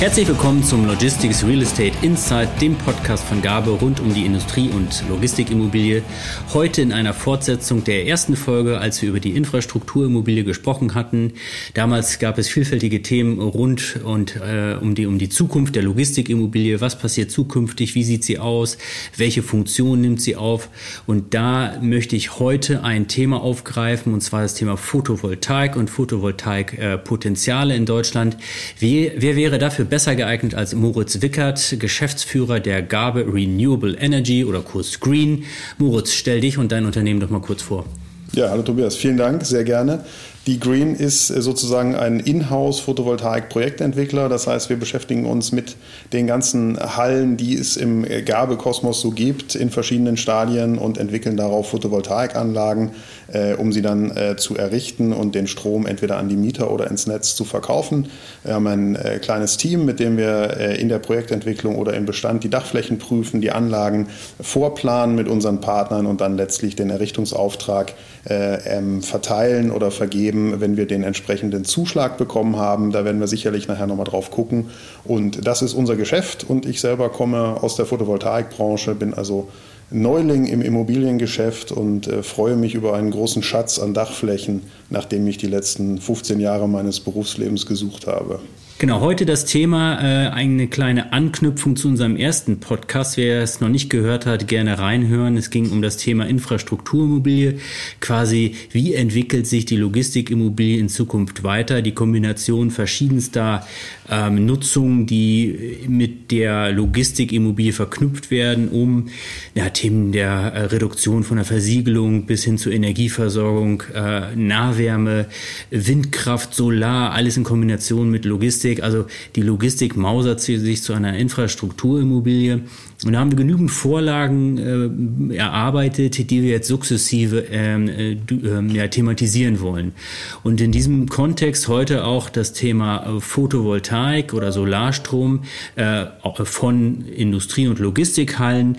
Herzlich willkommen zum Logistics Real Estate Insight, dem Podcast von Gabe rund um die Industrie- und Logistikimmobilie. Heute in einer Fortsetzung der ersten Folge, als wir über die Infrastrukturimmobilie gesprochen hatten. Damals gab es vielfältige Themen rund und äh, um die um die Zukunft der Logistikimmobilie. Was passiert zukünftig? Wie sieht sie aus? Welche Funktion nimmt sie auf? Und da möchte ich heute ein Thema aufgreifen, und zwar das Thema Photovoltaik und Photovoltaik-Potenziale äh, in Deutschland. Wie, wer wäre dafür besser geeignet als Moritz Wickert, Geschäftsführer der Gabe Renewable Energy oder kurz Green. Moritz, stell dich und dein Unternehmen doch mal kurz vor. Ja, hallo Tobias, vielen Dank, sehr gerne. Die Green ist äh, sozusagen ein Inhouse-Photovoltaik-Projektentwickler. Das heißt, wir beschäftigen uns mit den ganzen Hallen, die es im äh, Gabekosmos so gibt, in verschiedenen Stadien und entwickeln darauf Photovoltaikanlagen, äh, um sie dann äh, zu errichten und den Strom entweder an die Mieter oder ins Netz zu verkaufen. Wir haben ein äh, kleines Team, mit dem wir äh, in der Projektentwicklung oder im Bestand die Dachflächen prüfen, die Anlagen vorplanen mit unseren Partnern und dann letztlich den Errichtungsauftrag ähm, verteilen oder vergeben geben, wenn wir den entsprechenden Zuschlag bekommen haben. Da werden wir sicherlich nachher nochmal drauf gucken. Und das ist unser Geschäft und ich selber komme aus der Photovoltaikbranche, bin also Neuling im Immobiliengeschäft und äh, freue mich über einen großen Schatz an Dachflächen, nachdem ich die letzten 15 Jahre meines Berufslebens gesucht habe. Genau, heute das Thema, äh, eine kleine Anknüpfung zu unserem ersten Podcast. Wer es noch nicht gehört hat, gerne reinhören. Es ging um das Thema Infrastrukturimmobilie. Quasi, wie entwickelt sich die Logistikimmobilie in Zukunft weiter? Die Kombination verschiedenster ähm, Nutzungen, die mit der Logistikimmobilie verknüpft werden, um ja, Themen der äh, Reduktion von der Versiegelung bis hin zur Energieversorgung, äh, Nahwärme, Windkraft, Solar, alles in Kombination mit Logistik Logistik, also die Logistik mausert sich zu einer Infrastrukturimmobilie. Und da haben wir genügend Vorlagen äh, erarbeitet, die wir jetzt sukzessive ähm, äh, äh, ja, thematisieren wollen. Und in diesem Kontext heute auch das Thema äh, Photovoltaik oder Solarstrom äh, von Industrie- und Logistikhallen.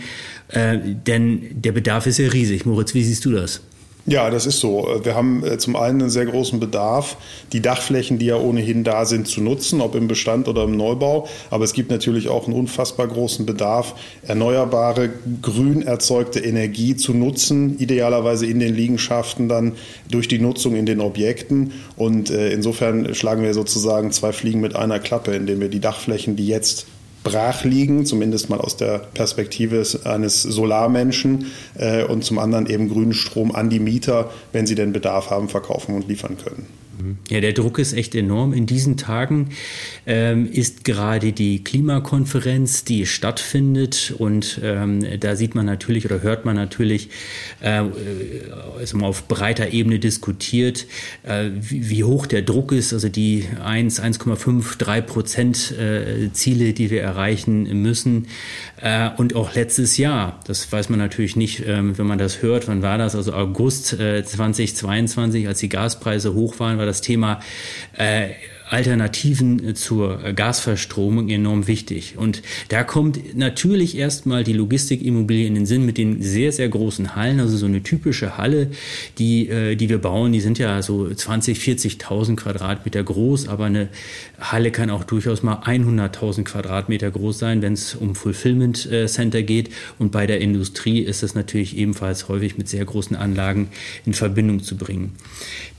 Äh, denn der Bedarf ist ja riesig. Moritz, wie siehst du das? Ja, das ist so. Wir haben äh, zum einen einen sehr großen Bedarf, die Dachflächen, die ja ohnehin da sind, zu nutzen, ob im Bestand oder im Neubau. Aber es gibt natürlich auch einen unfassbar großen Bedarf, erneuerbare, grün erzeugte Energie zu nutzen, idealerweise in den Liegenschaften dann durch die Nutzung in den Objekten. Und äh, insofern schlagen wir sozusagen zwei Fliegen mit einer Klappe, indem wir die Dachflächen, die jetzt brach liegen, zumindest mal aus der Perspektive eines Solarmenschen äh, und zum anderen eben grünen Strom an die Mieter, wenn sie den Bedarf haben, verkaufen und liefern können. Ja, der Druck ist echt enorm. In diesen Tagen ähm, ist gerade die Klimakonferenz, die stattfindet. Und ähm, da sieht man natürlich oder hört man natürlich, äh, also auf breiter Ebene diskutiert, äh, wie, wie, hoch der Druck ist. Also die 1, 1,5, 3 Prozent äh, Ziele, die wir erreichen müssen. Äh, und auch letztes Jahr, das weiß man natürlich nicht, ähm, wenn man das hört. Wann war das? Also August 2022, äh, als die Gaspreise hoch waren, war das Thema äh, Alternativen äh, zur Gasverstromung enorm wichtig. Und da kommt natürlich erstmal die Logistikimmobilie in den Sinn mit den sehr, sehr großen Hallen. Also so eine typische Halle, die, äh, die wir bauen, die sind ja so 20, 40.000 Quadratmeter groß, aber eine Halle kann auch durchaus mal 100.000 Quadratmeter groß sein, wenn es um Fulfillment äh, Center geht. Und bei der Industrie ist es natürlich ebenfalls häufig mit sehr großen Anlagen in Verbindung zu bringen.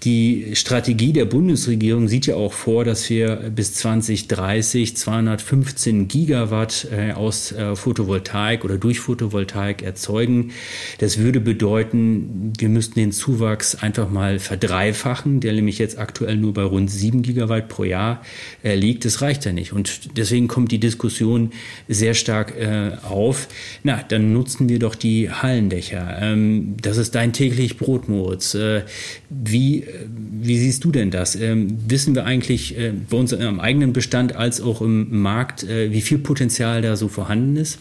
Die Strategie der Bundesregierung sieht ja auch vor, dass wir bis 2030 215 Gigawatt äh, aus äh, Photovoltaik oder durch Photovoltaik erzeugen. Das würde bedeuten, wir müssten den Zuwachs einfach mal verdreifachen, der nämlich jetzt aktuell nur bei rund 7 Gigawatt pro Jahr äh, liegt. Das reicht ja nicht. Und deswegen kommt die Diskussion sehr stark auf. Na, dann nutzen wir doch die Hallendächer. Ähm, das ist dein täglich Brot, Moritz. wie wie siehst du denn das? Ähm, wissen wir eigentlich äh, bei uns im eigenen Bestand als auch im Markt, äh, wie viel Potenzial da so vorhanden ist?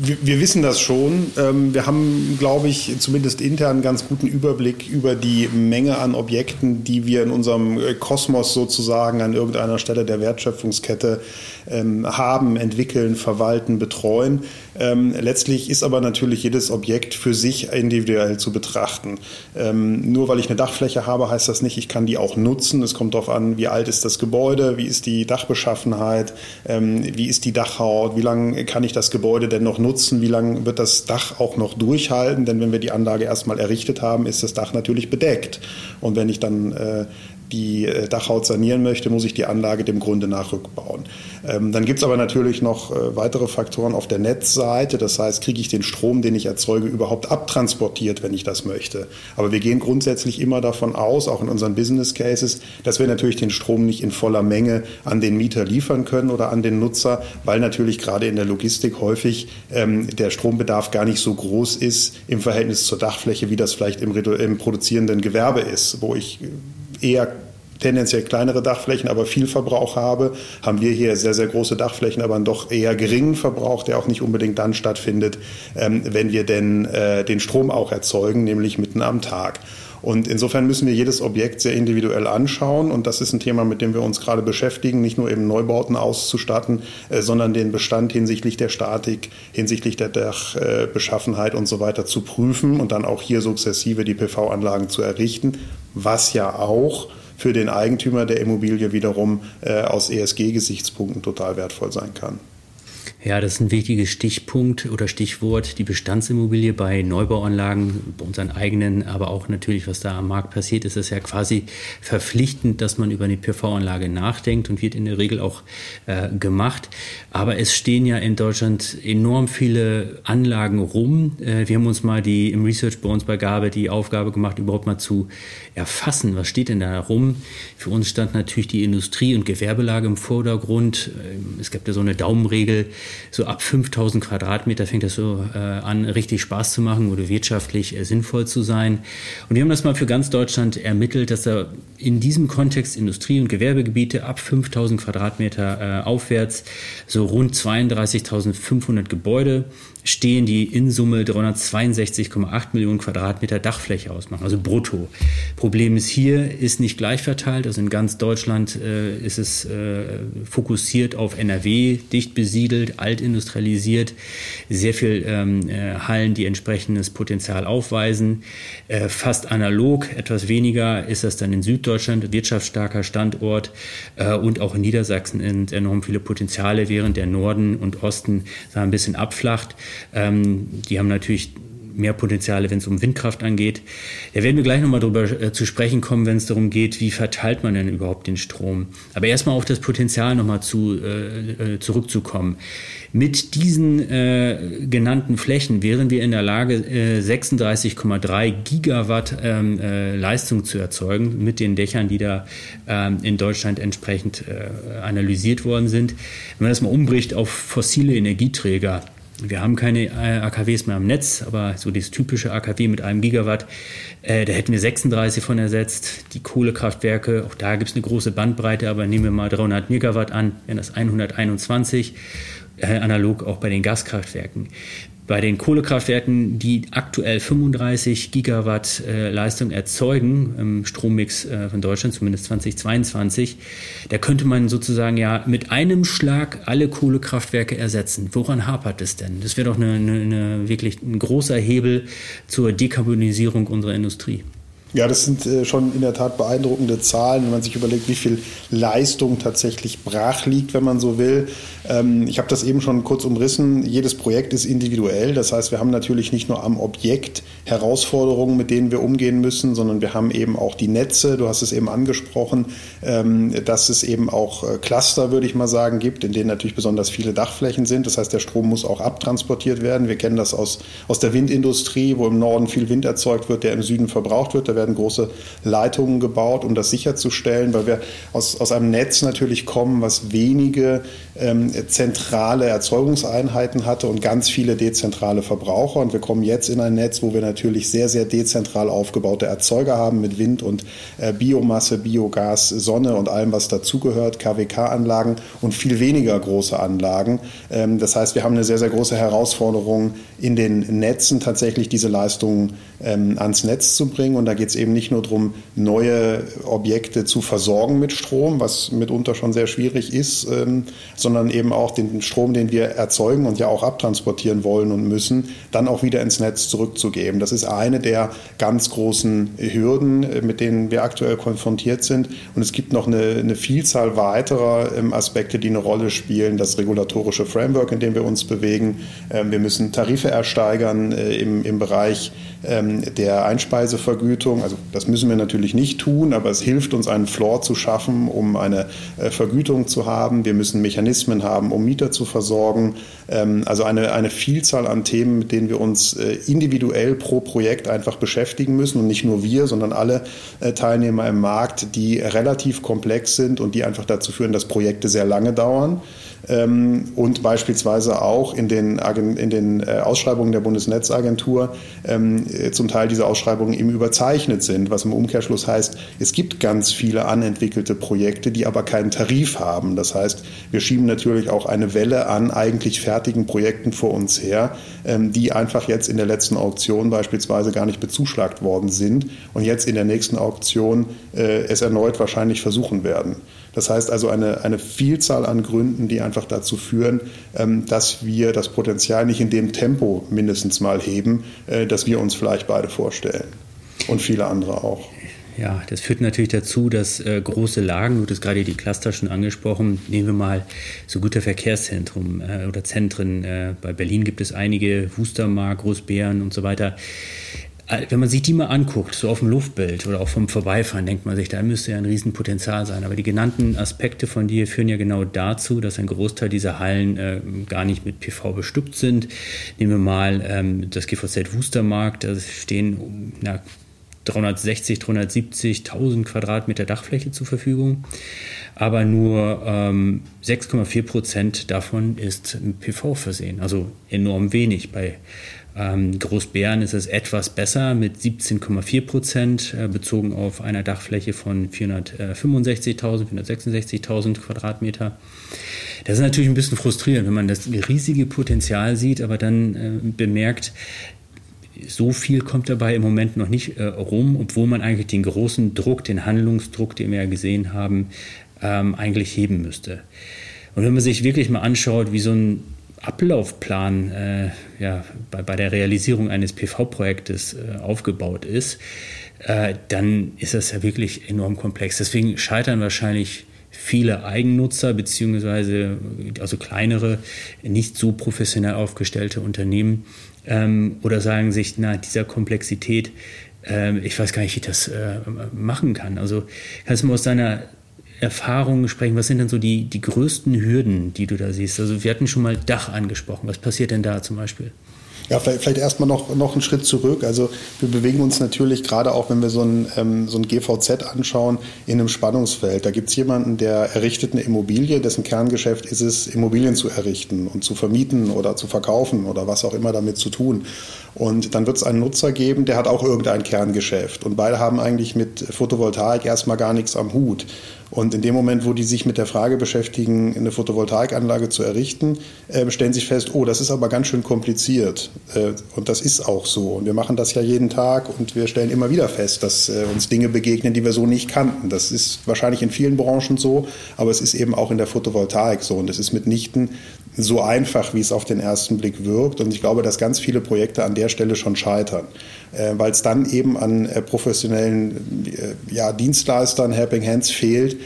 Wir, wissen das schon. Ähm, wir haben, glaube ich, zumindest intern einen ganz guten Überblick über die Menge an Objekten, die wir in unserem äh, Kosmos sozusagen an irgendeiner Stelle der Wertschöpfungskette ähm, haben, entwickeln, verwalten, betreuen. Ähm, letztlich ist aber natürlich jedes Objekt für sich individuell zu betrachten. Nur weil ich eine Dachfläche habe, heißt das nicht, ich kann die auch nutzen. Es kommt darauf an, wie alt ist das Gebäude, wie ist die Dachbeschaffenheit, wie ist die Dachhaut, wie lange kann ich das Gebäude denn noch noch nutzen? Wie lange wird das Dach auch noch durchhalten? Denn wenn wir die Anlage erstmal errichtet haben, ist das Dach natürlich bedeckt. Und wenn ich dann äh, die äh, Dachhaut sanieren möchte, muss ich die Anlage dem Grunde nach rückbauen. Ähm, dann gibt es aber natürlich noch äh, weitere Faktoren auf der Netzseite. Das heißt, kriege ich den Strom, den ich erzeuge, überhaupt abtransportiert, wenn ich das möchte. Aber wir gehen grundsätzlich immer davon aus, auch in unseren Business Cases, dass wir natürlich den Strom nicht in voller Menge an den Mieter liefern können oder an den Nutzer, weil natürlich gerade in der Logistik häufig ähm, der Strombedarf gar nicht so groß ist im Verhältnis zur Dachfläche, wie das vielleicht im, im produzierenden Gewerbe ist, wo ich eher tendenziell kleinere Dachflächen, aber viel Verbrauch habe, haben wir hier sehr, sehr große Dachflächen, aber einen doch eher geringen Verbrauch, der auch nicht unbedingt dann stattfindet, ähm, wenn wir denn äh, den Strom auch erzeugen, nämlich mitten am Tag. Und insofern müssen wir jedes Objekt sehr individuell anschauen. Und das ist ein Thema, mit dem wir uns gerade beschäftigen, nicht nur eben Neubauten auszustatten, äh, sondern den Bestand hinsichtlich der Statik, hinsichtlich der Dachbeschaffenheit und so weiter zu prüfen und dann auch hier sukzessive die PV-Anlagen zu errichten, was ja auch für den Eigentümer der Immobilie wiederum äh, aus ESG-Gesichtspunkten total wertvoll sein kann. Ja, das ist ein wichtiges Stichpunkt oder Stichwort, die Bestandsimmobilie bei Neubauanlagen, bei unseren eigenen, aber auch natürlich, was da am Markt passiert, ist es ja quasi verpflichtend, dass man über eine PV-Anlage nachdenkt und wird in der Regel auch äh, gemacht. Aber es stehen ja in Deutschland enorm viele Anlagen rum. Äh, wir haben uns mal die im Research bei uns bei Gabe die Aufgabe gemacht, überhaupt mal zu erfassen, was steht denn da rum. Für uns stand natürlich die Industrie- und Gewerbelage im Vordergrund. Ähm, es gibt ja so eine Daumenregel, so ab 5000 Quadratmeter fängt das so äh, an, richtig Spaß zu machen oder wirtschaftlich äh, sinnvoll zu sein. Und wir haben das mal für ganz Deutschland ermittelt, dass da in diesem Kontext Industrie- und Gewerbegebiete ab 5000 Quadratmeter äh, aufwärts so rund 32.500 Gebäude stehen, die in Summe 362,8 Millionen Quadratmeter Dachfläche ausmachen, also brutto. Problem ist hier, ist nicht gleich verteilt, also in ganz Deutschland äh, ist es äh, fokussiert auf NRW, dicht besiedelt, altindustrialisiert, sehr viel ähm, äh, Hallen, die entsprechendes Potenzial aufweisen. Äh, fast analog, etwas weniger ist das dann in Süddeutschland, wirtschaftsstarker Standort äh, und auch in Niedersachsen sind enorm viele Potenziale, während der Norden und Osten ein bisschen abflacht. Ähm, die haben natürlich mehr Potenziale, wenn es um Windkraft angeht. Da werden wir gleich nochmal drüber äh, zu sprechen kommen, wenn es darum geht, wie verteilt man denn überhaupt den Strom. Aber erstmal auf das Potenzial nochmal zu, äh, äh zurückzukommen. Mit diesen äh, genannten Flächen wären wir in der Lage, äh, 36,3 Gigawatt ähm, äh, Leistung zu erzeugen mit den Dächern, die da ähm, in Deutschland entsprechend äh, analysiert worden sind. Wenn man das mal umbricht auf fossile Energieträger, wir haben keine äh, AKWs mehr am Netz, aber so dieses typische AKW mit einem Gigawatt, äh, da hätten wir 36 von ersetzt. Die Kohlekraftwerke, auch da gibt es eine große Bandbreite, aber nehmen wir mal 300 Megawatt an, wären das 121 äh, analog auch bei den Gaskraftwerken. Bei den Kohlekraftwerken, die aktuell 35 Gigawatt äh, Leistung erzeugen, im Strommix äh, von Deutschland, zumindest 2022, da könnte man sozusagen ja mit einem Schlag alle Kohlekraftwerke ersetzen. Woran hapert es denn? Das wäre doch eine, eine, eine wirklich ein großer Hebel zur Dekarbonisierung unserer Industrie. Ja, das sind äh, schon in der Tat beeindruckende Zahlen, wenn man sich überlegt, wie viel Leistung tatsächlich brach liegt, wenn man so will. Ähm, ich habe das eben schon kurz umrissen. Jedes Projekt ist individuell. Das heißt, wir haben natürlich nicht nur am Objekt Herausforderungen, mit denen wir umgehen müssen, sondern wir haben eben auch die Netze. Du hast es eben angesprochen, ähm, dass es eben auch äh, Cluster, würde ich mal sagen, gibt, in denen natürlich besonders viele Dachflächen sind. Das heißt, der Strom muss auch abtransportiert werden. Wir kennen das aus, aus der Windindustrie, wo im Norden viel Wind erzeugt wird, der im Süden verbraucht wird. Da werden große Leitungen gebaut, um das sicherzustellen, weil wir aus, aus einem Netz natürlich kommen, was wenige ähm, zentrale Erzeugungseinheiten hatte und ganz viele dezentrale Verbraucher. Und wir kommen jetzt in ein Netz, wo wir natürlich sehr, sehr dezentral aufgebaute Erzeuger haben mit Wind und äh, Biomasse, Biogas, Sonne und allem, was dazugehört, KWK-Anlagen und viel weniger große Anlagen. Ähm, das heißt, wir haben eine sehr, sehr große Herausforderung in den Netzen tatsächlich diese Leistungen ähm, ans Netz zu bringen. Und da geht es eben nicht nur darum, neue Objekte zu versorgen mit Strom, was mitunter schon sehr schwierig ist, ähm, sondern eben auch den Strom, den wir erzeugen und ja auch abtransportieren wollen und müssen, dann auch wieder ins Netz zurückzugeben. Das ist eine der ganz großen Hürden, äh, mit denen wir aktuell konfrontiert sind. Und es gibt noch eine, eine Vielzahl weiterer ähm, Aspekte, die eine Rolle spielen. Das regulatorische Framework, in dem wir uns bewegen. Ähm, wir müssen Tarife ersteigern äh, im, im Bereich ähm, der Einspeisevergütung. Also das müssen wir natürlich nicht tun, aber es hilft uns, einen Floor zu schaffen, um eine äh, Vergütung zu haben. Wir müssen Mechanismen haben, um Mieter zu versorgen. Ähm, also eine, eine Vielzahl an Themen, mit denen wir uns äh, individuell pro Projekt einfach beschäftigen müssen und nicht nur wir, sondern alle äh, Teilnehmer im Markt, die relativ komplex sind und die einfach dazu führen, dass Projekte sehr lange dauern ähm, und beispielsweise auch in den, in den äh, Ausschreibungen der Bundesnetzagentur ähm, äh, zum Teil diese Ausschreibungen eben überzeichnet sind, was im Umkehrschluss heißt, es gibt ganz viele anentwickelte Projekte, die aber keinen Tarif haben. Das heißt, wir schieben natürlich auch eine Welle an eigentlich fertigen Projekten vor uns her, ähm, die einfach jetzt in der letzten Auktion beispielsweise gar nicht bezuschlagt worden sind und jetzt in der nächsten Auktion äh, es erneut wahrscheinlich versuchen werden. Das heißt also eine, eine Vielzahl an Gründen, die einfach dazu führen, ähm, dass wir das Potenzial nicht in dem Tempo mindestens mal heben, äh, das wir uns vielleicht beide vorstellen. Und viele andere auch. Ja, das führt natürlich dazu, dass äh, große Lagen, du hast gerade die Cluster schon angesprochen, nehmen wir mal so guter Verkehrszentrum äh, oder Zentren. Äh, bei Berlin gibt es einige, Wustermark, Großbären und so weiter. Äh, wenn man sich die mal anguckt, so auf dem Luftbild oder auch vom Vorbeifahren, denkt man sich, da müsste ja ein Riesenpotenzial sein. Aber die genannten Aspekte von dir führen ja genau dazu, dass ein Großteil dieser Hallen äh, gar nicht mit PV bestückt sind. Nehmen wir mal ähm, das GVZ Wustermarkt, da stehen na, 360, 370.000 Quadratmeter Dachfläche zur Verfügung. Aber nur ähm, 6,4 Prozent davon ist mit PV versehen. Also enorm wenig. Bei ähm, Großbären ist es etwas besser mit 17,4 Prozent, äh, bezogen auf einer Dachfläche von 465.000, 466.000 Quadratmeter. Das ist natürlich ein bisschen frustrierend, wenn man das riesige Potenzial sieht, aber dann äh, bemerkt, so viel kommt dabei im Moment noch nicht äh, rum, obwohl man eigentlich den großen Druck, den Handlungsdruck, den wir ja gesehen haben, ähm, eigentlich heben müsste. Und wenn man sich wirklich mal anschaut, wie so ein Ablaufplan äh, ja, bei, bei, der Realisierung eines PV-Projektes äh, aufgebaut ist, äh, dann ist das ja wirklich enorm komplex. Deswegen scheitern wahrscheinlich viele Eigennutzer beziehungsweise also kleinere, nicht so professionell aufgestellte Unternehmen ähm, oder sagen sich, na, dieser Komplexität, äh, ich weiß gar nicht, wie ich das äh, machen kann. Also kannst du mal aus deiner Erfahrungen sprechen? Was sind denn so die, die größten Hürden, die du da siehst? Also wir hatten schon mal Dach angesprochen. Was passiert denn da zum Beispiel? Ja, vielleicht, vielleicht erstmal noch, noch einen Schritt zurück. Also wir bewegen uns natürlich gerade auch, wenn wir so ein, ähm, so ein GVZ anschauen, in einem Spannungsfeld. Da gibt es jemanden, der errichtet eine Immobilie, dessen Kerngeschäft ist es, Immobilien zu errichten und zu vermieten oder zu verkaufen oder was auch immer damit zu tun. Und dann wird es einen Nutzer geben, der hat auch irgendein Kerngeschäft. Und beide haben eigentlich mit Photovoltaik erstmal gar nichts am Hut. Und in dem Moment, wo die sich mit der Frage beschäftigen, eine Photovoltaikanlage zu errichten, äh, stellen sich fest, oh, das ist aber ganz schön kompliziert. Äh, und das ist auch so. Und wir machen das ja jeden Tag und wir stellen immer wieder fest, dass äh, uns Dinge begegnen, die wir so nicht kannten. Das ist wahrscheinlich in vielen Branchen so, aber es ist eben auch in der Photovoltaik so. Und es ist mitnichten so einfach, wie es auf den ersten Blick wirkt. Und ich glaube, dass ganz viele Projekte an der Stelle schon scheitern. Äh, weil es dann eben an äh, professionellen äh, ja, Dienstleistern, Helping Hands fehlt,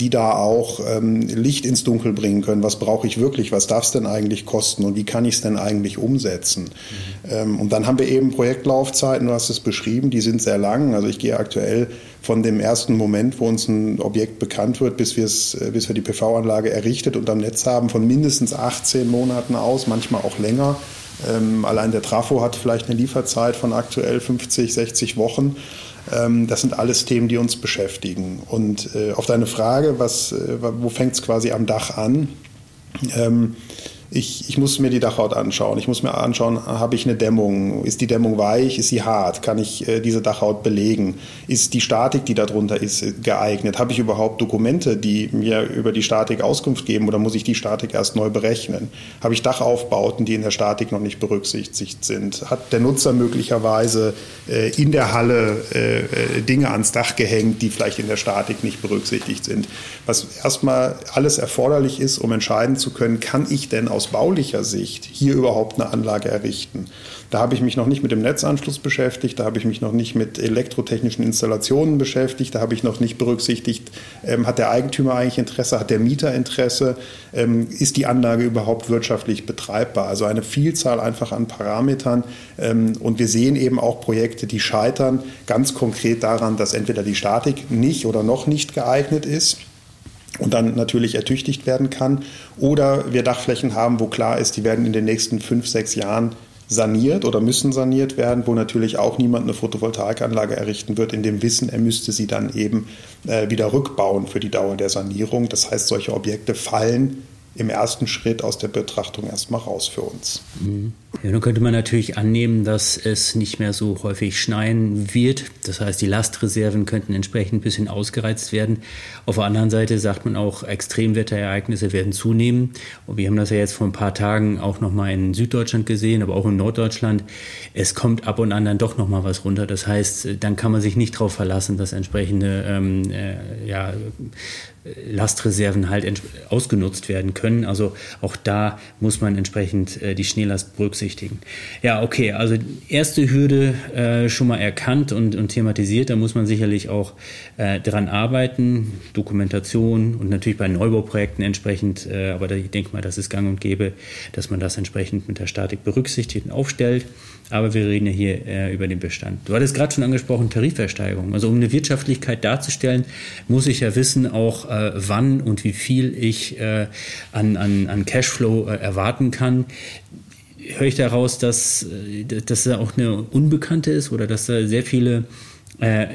die da auch ähm, Licht ins Dunkel bringen können. Was brauche ich wirklich? Was darf es denn eigentlich kosten? Und wie kann ich es denn eigentlich umsetzen? Mhm. und dann haben wir eben Projektlaufzeiten, du hast es beschrieben, die sind sehr lang. Also ich gehe aktuell von dem ersten Moment, wo uns ein Objekt bekannt wird, bis, bis wir die PV-Anlage errichtet und am Netz haben, von mindestens 18 Monaten aus, manchmal auch länger. Ähm, allein der Trafo hat vielleicht eine Lieferzeit von aktuell 50, 60 Wochen. Ähm, das sind alles Themen, die uns beschäftigen. Und äh, auf deine Frage, was, äh, wo fängt es quasi am Dach an? Ähm, ich, ich muss mir die Dachhaut anschauen. Ich muss mir anschauen, habe ich eine Dämmung? Ist die Dämmung weich? Ist sie hart? Kann ich äh, diese Dachhaut belegen? Ist die Statik, die darunter ist, geeignet? Habe ich überhaupt Dokumente, die mir über die Statik Auskunft geben oder muss ich die Statik erst neu berechnen? Habe ich Dachaufbauten, die in der Statik noch nicht berücksichtigt sind? Hat der Nutzer möglicherweise äh, in der Halle äh, äh Dinge ans Dach gehängt, die vielleicht in der Statik nicht berücksichtigt sind? Was erstmal alles erforderlich ist, um entscheiden zu können, kann ich denn aus aus baulicher Sicht hier überhaupt eine Anlage errichten. Da habe ich mich noch nicht mit dem Netzanschluss beschäftigt, da habe ich mich noch nicht mit elektrotechnischen Installationen beschäftigt, da habe ich noch nicht berücksichtigt, ähm, hat der Eigentümer eigentlich Interesse, hat der Mieter Interesse, ähm, ist die Anlage überhaupt wirtschaftlich betreibbar. Also eine Vielzahl einfach an Parametern. Ähm, und wir sehen eben auch Projekte, die scheitern ganz konkret daran, dass entweder die Statik nicht oder noch nicht geeignet ist und dann natürlich ertüchtigt werden kann. Oder wir Dachflächen haben, wo klar ist, die werden in den nächsten fünf, sechs Jahren saniert oder müssen saniert werden, wo natürlich auch niemand eine Photovoltaikanlage errichten wird, in dem Wissen, er müsste sie dann eben äh, wieder rückbauen für die Dauer der Sanierung. Das heißt, solche Objekte fallen im ersten Schritt aus der Betrachtung erstmal raus für uns. Mhm. Ja, nun könnte man natürlich annehmen, dass es nicht mehr so häufig schneien wird. Das heißt, die Lastreserven könnten entsprechend ein bisschen ausgereizt werden. Auf der anderen Seite sagt man auch, Extremwetterereignisse werden zunehmen. Und wir haben das ja jetzt vor ein paar Tagen auch nochmal in Süddeutschland gesehen, aber auch in Norddeutschland. Es kommt ab und an dann doch nochmal was runter. Das heißt, dann kann man sich nicht darauf verlassen, dass entsprechende ähm, äh, ja, Lastreserven halt ausgenutzt werden können. Also auch da muss man entsprechend äh, die Schneelast berücksichtigen. Ja, okay, also erste Hürde äh, schon mal erkannt und, und, thematisiert. Da muss man sicherlich auch äh, dran arbeiten, Dokumentation und natürlich bei Neubauprojekten entsprechend. Äh, aber da, ich denke mal, das ist gang und gäbe, dass man das entsprechend mit der Statik berücksichtigt und aufstellt. Aber wir reden ja hier äh, über den Bestand. Du hattest gerade schon angesprochen, Tarifversteigerung. Also um eine Wirtschaftlichkeit darzustellen, muss ich ja wissen auch, äh, wann und wie viel ich äh, an, an, an Cashflow äh, erwarten kann. Höre ich daraus, dass, äh, dass da auch eine Unbekannte ist oder dass da sehr viele äh,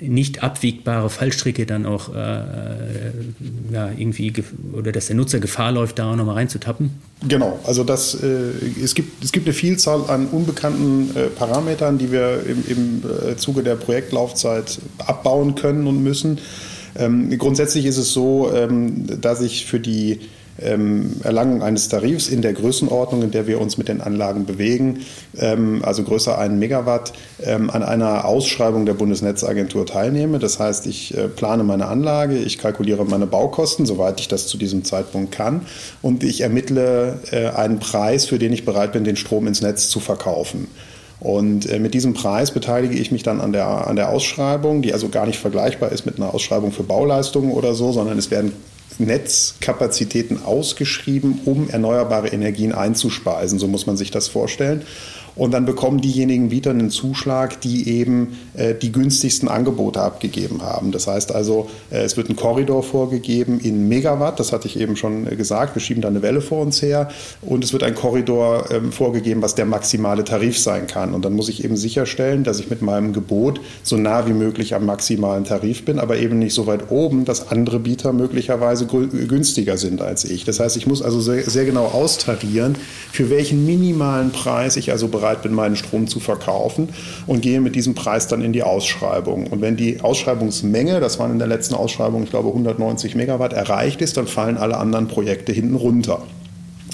nicht abwiegbare Fallstricke dann auch äh, äh, ja, irgendwie oder dass der Nutzer Gefahr läuft, da auch nochmal reinzutappen? Genau, also das, äh, es, gibt, es gibt eine Vielzahl an unbekannten äh, Parametern, die wir im, im äh, Zuge der Projektlaufzeit abbauen können und müssen. Ähm, grundsätzlich ist es so, ähm, dass ich für die ähm, Erlangung eines Tarifs in der Größenordnung, in der wir uns mit den Anlagen bewegen, ähm, also größer 1 Megawatt, ähm, an einer Ausschreibung der Bundesnetzagentur teilnehme. Das heißt, ich äh, plane meine Anlage, ich kalkuliere meine Baukosten, soweit ich das zu diesem Zeitpunkt kann, und ich ermittle äh, einen Preis, für den ich bereit bin, den Strom ins Netz zu verkaufen. Und äh, mit diesem Preis beteilige ich mich dann an der, an der Ausschreibung, die also gar nicht vergleichbar ist mit einer Ausschreibung für Bauleistungen oder so, sondern es werden Netzkapazitäten ausgeschrieben, um erneuerbare Energien einzuspeisen. So muss man sich das vorstellen. Und dann bekommen diejenigen Bieter einen Zuschlag, die eben äh, die günstigsten Angebote abgegeben haben. Das heißt also, äh, es wird ein Korridor vorgegeben in Megawatt, das hatte ich eben schon äh, gesagt, wir schieben da eine Welle vor uns her. Und es wird ein Korridor ähm, vorgegeben, was der maximale Tarif sein kann. Und dann muss ich eben sicherstellen, dass ich mit meinem Gebot so nah wie möglich am maximalen Tarif bin, aber eben nicht so weit oben, dass andere Bieter möglicherweise günstiger sind als ich. Das heißt, ich muss also sehr, sehr genau austarieren, für welchen minimalen Preis ich also bereit bereit bin, meinen Strom zu verkaufen und gehe mit diesem Preis dann in die Ausschreibung. Und wenn die Ausschreibungsmenge, das waren in der letzten Ausschreibung, ich glaube 190 Megawatt, erreicht ist, dann fallen alle anderen Projekte hinten runter.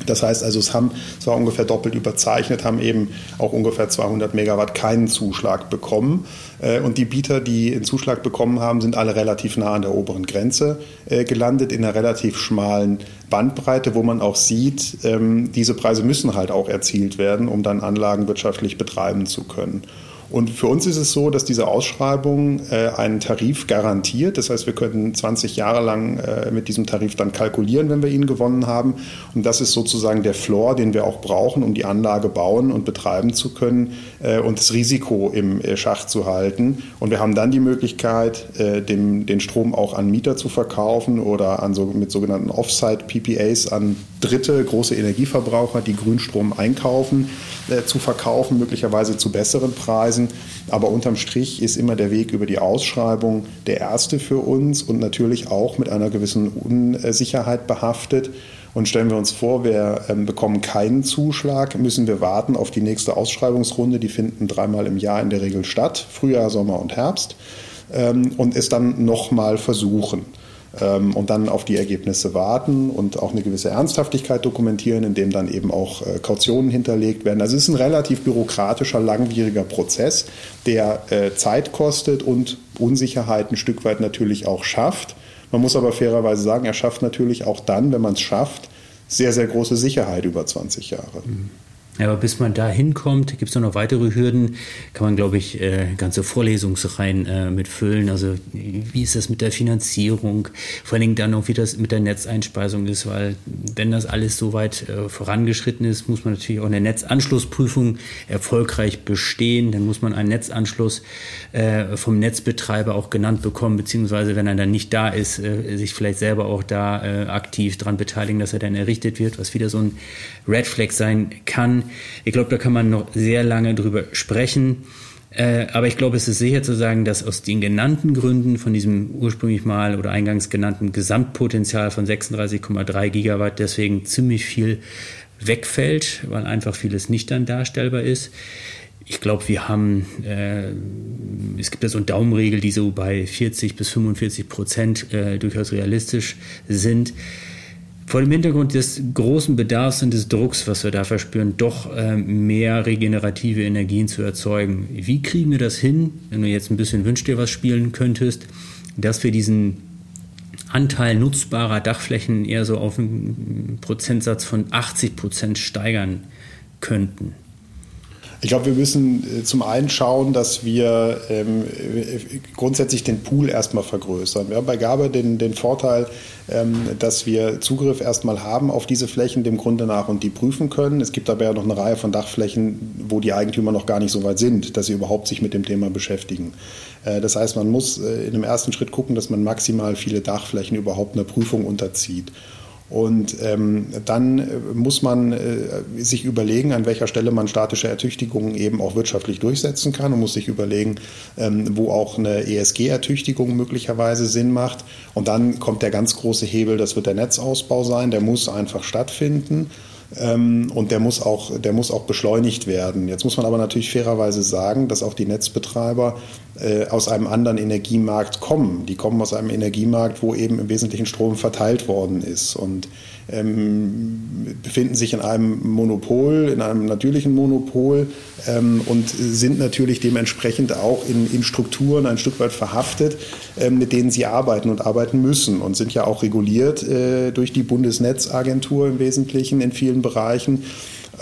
Das heißt also, es haben zwar ungefähr doppelt überzeichnet, haben eben auch ungefähr 200 Megawatt keinen Zuschlag bekommen. Äh, und die Bieter, die einen Zuschlag bekommen haben, sind alle relativ nah an der oberen Grenze äh, gelandet, in einer relativ schmalen Bandbreite, wo man auch sieht, ähm, diese Preise müssen halt auch erzielt werden, um dann Anlagen wirtschaftlich betreiben zu können. Und für uns ist es so, dass diese Ausschreibung äh, einen Tarif garantiert. Das heißt, wir könnten 20 Jahre lang äh, mit diesem Tarif dann kalkulieren, wenn wir ihn gewonnen haben. Und das ist sozusagen der Floor, den wir auch brauchen, um die Anlage bauen und betreiben zu können äh, und das Risiko im äh, Schach zu halten. Und wir haben dann die Möglichkeit, äh, dem, den Strom auch an Mieter zu verkaufen oder an so, mit sogenannten Offsite-PPAs an dritte große Energieverbraucher, die Grünstrom einkaufen, äh, zu verkaufen, möglicherweise zu besseren Preisen. Aber unterm Strich ist immer der Weg über die Ausschreibung der erste für uns und natürlich auch mit einer gewissen Unsicherheit behaftet. Und stellen wir uns vor, wir ähm, bekommen keinen Zuschlag, müssen wir warten auf die nächste Ausschreibungsrunde. Die finden dreimal im Jahr in der Regel statt, Frühjahr, Sommer und Herbst. Ähm, und es dann nochmal versuchen und dann auf die Ergebnisse warten und auch eine gewisse Ernsthaftigkeit dokumentieren, indem dann eben auch äh, Kautionen hinterlegt werden. Also es ist ein relativ bürokratischer, langwieriger Prozess, der äh, Zeit kostet und Unsicherheit ein Stück weit natürlich auch schafft. Man muss aber fairerweise sagen, er schafft natürlich auch dann, wenn man es schafft, sehr, sehr große Sicherheit über 20 Jahre. Mhm. Ja, aber bis man da hinkommt, gibt es noch weitere Hürden. Kann man, glaube ich, äh, ganze Vorlesungsreihen äh, mitfüllen. Also wie ist das mit der Finanzierung? Vor allen Dingen dann auch, wie das mit der Netzeinspeisung ist, weil wenn das alles so weit äh, vorangeschritten ist, muss man natürlich auch eine Netzanschlussprüfung erfolgreich bestehen. Dann muss man einen Netzanschluss äh, vom Netzbetreiber auch genannt bekommen, beziehungsweise wenn er dann nicht da ist, äh, sich vielleicht selber auch da äh, aktiv daran beteiligen, dass er dann errichtet wird, was wieder so ein Red Flag sein kann. Ich glaube, da kann man noch sehr lange drüber sprechen. Äh, aber ich glaube, es ist sicher zu sagen, dass aus den genannten Gründen von diesem ursprünglich mal oder eingangs genannten Gesamtpotenzial von 36,3 Gigawatt deswegen ziemlich viel wegfällt, weil einfach vieles nicht dann darstellbar ist. Ich glaube, wir haben, äh, es gibt ja so eine Daumenregel, die so bei 40 bis 45 Prozent äh, durchaus realistisch sind vor dem Hintergrund des großen Bedarfs und des Drucks, was wir da verspüren, doch ähm, mehr regenerative Energien zu erzeugen. Wie kriegen wir das hin, wenn du jetzt ein bisschen wünsch dir was spielen könntest, dass wir diesen Anteil nutzbarer Dachflächen eher so auf einen Prozentsatz von 80 Prozent steigern könnten? Ich glaube, wir müssen äh, zum einen schauen, dass wir ähm, grundsätzlich den Pool erstmal vergrößern. Wir haben bei Gabe den, den Vorteil, ähm, dass wir Zugriff erstmal haben auf diese Flächen dem Grunde nach und die prüfen können. Es gibt aber ja noch eine Reihe von Dachflächen, wo die Eigentümer noch gar nicht so weit sind, dass sie überhaupt sich mit dem Thema beschäftigen. Äh, das heißt, man muss äh, in einem ersten Schritt gucken, dass man maximal viele Dachflächen überhaupt einer Prüfung unterzieht. Und ähm, dann äh, muss man äh, sich überlegen, an welcher Stelle man statische Ertüchtigungen eben auch wirtschaftlich durchsetzen kann und muss sich überlegen, ähm, wo auch eine ESG-Ertüchtigung möglicherweise Sinn macht. Und dann kommt der ganz große Hebel, das wird der Netzausbau sein, der muss einfach stattfinden. Ähm, und der muss, auch, der muss auch beschleunigt werden. Jetzt muss man aber natürlich fairerweise sagen, dass auch die Netzbetreiber äh, aus einem anderen Energiemarkt kommen. Die kommen aus einem Energiemarkt, wo eben im Wesentlichen Strom verteilt worden ist. Und ähm, befinden sich in einem Monopol, in einem natürlichen Monopol ähm, und sind natürlich dementsprechend auch in, in, Strukturen ein Stück weit verhaftet, ähm, mit denen sie arbeiten und arbeiten müssen und sind ja auch reguliert äh, durch die Bundesnetzagentur im Wesentlichen in vielen Bereichen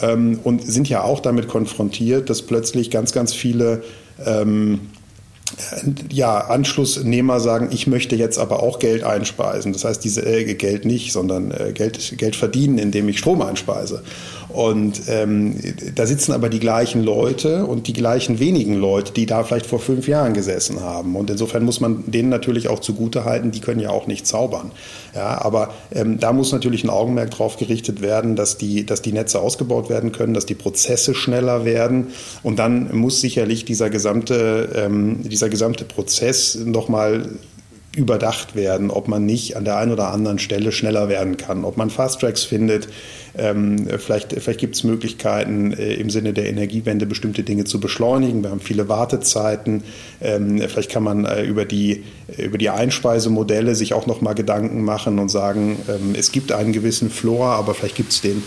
ähm, und sind ja auch damit konfrontiert, dass plötzlich ganz, ganz viele ähm, ja, Anschlussnehmer sagen, ich möchte jetzt aber auch Geld einspeisen. Das heißt, diese äh, Geld nicht, sondern äh, Geld, Geld verdienen, indem ich Strom einspeise. Und ähm, da sitzen aber die gleichen Leute und die gleichen wenigen Leute, die da vielleicht vor fünf Jahren gesessen haben. Und insofern muss man denen natürlich auch zugute halten, die können ja auch nicht zaubern. Ja, aber ähm, da muss natürlich ein Augenmerk drauf gerichtet werden, dass die, dass die Netze ausgebaut werden können, dass die Prozesse schneller werden. Und dann muss sicherlich dieser gesamte, ähm, dieser gesamte Prozess nochmal überdacht werden, ob man nicht an der einen oder anderen Stelle schneller werden kann, ob man Fast Tracks findet, ähm, vielleicht vielleicht gibt es Möglichkeiten, äh, im Sinne der Energiewende bestimmte Dinge zu beschleunigen. Wir haben viele Wartezeiten. Ähm, vielleicht kann man äh, über, die, über die Einspeisemodelle sich auch noch mal Gedanken machen und sagen, ähm, es gibt einen gewissen Floor, aber vielleicht gibt es den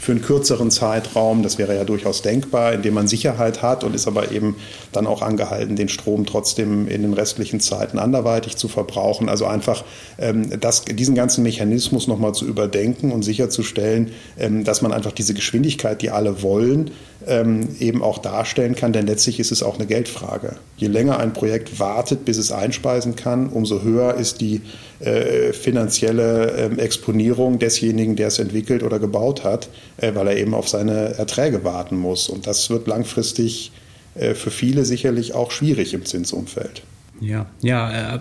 für einen kürzeren Zeitraum. Das wäre ja durchaus denkbar, indem man Sicherheit hat und ist aber eben dann auch angehalten, den Strom trotzdem in den restlichen Zeiten anderweitig zu verbrauchen. Also einfach ähm, das, diesen ganzen Mechanismus nochmal zu überdenken und sicherzustellen, ähm, dass man einfach diese Geschwindigkeit, die alle wollen, ähm, eben auch darstellen kann. Denn letztlich ist es auch eine Geldfrage. Je länger ein Projekt wartet, bis es einspeisen kann, umso höher ist die äh, finanzielle äh, Exponierung desjenigen, der es entwickelt oder gebaut hat, weil er eben auf seine Erträge warten muss. Und das wird langfristig äh, für viele sicherlich auch schwierig im Zinsumfeld. Ja, ja, äh,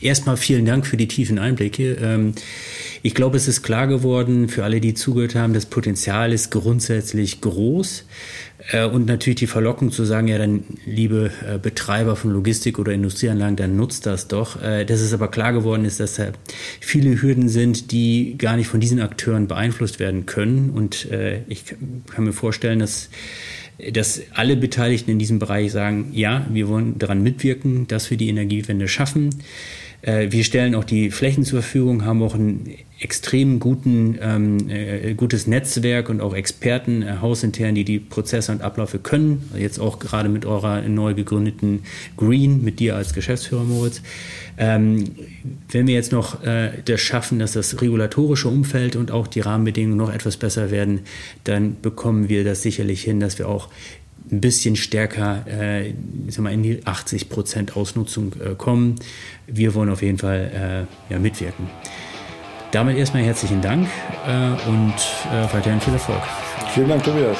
erstmal vielen Dank für die tiefen Einblicke. Ähm, ich glaube, es ist klar geworden für alle, die zugehört haben, das Potenzial ist grundsätzlich groß. Äh, und natürlich die Verlockung zu sagen, ja, dann liebe äh, Betreiber von Logistik oder Industrieanlagen, dann nutzt das doch. Äh, dass es aber klar geworden ist, dass da viele Hürden sind, die gar nicht von diesen Akteuren beeinflusst werden können. Und ich kann mir vorstellen, dass dass alle Beteiligten in diesem Bereich sagen, ja, wir wollen daran mitwirken, dass wir die Energiewende schaffen. Äh, wir stellen auch die Flächen zur Verfügung, haben auch ein extrem guten, ähm, äh, gutes Netzwerk und auch Experten äh, hausintern, die die Prozesse und Abläufe können. Jetzt auch gerade mit eurer neu gegründeten Green, mit dir als Geschäftsführer, Moritz. Ähm, wenn wir jetzt noch äh, das schaffen, dass das regulatorische Umfeld und auch die Rahmenbedingungen noch etwas besser werden, dann bekommen wir das sicherlich hin, dass wir auch ein bisschen stärker äh, ich mal, in die 80 Prozent Ausnutzung äh, kommen. Wir wollen auf jeden Fall äh, ja, mitwirken. Damit erstmal herzlichen Dank äh, und äh, weiterhin viel Erfolg. Vielen Dank, Tobias.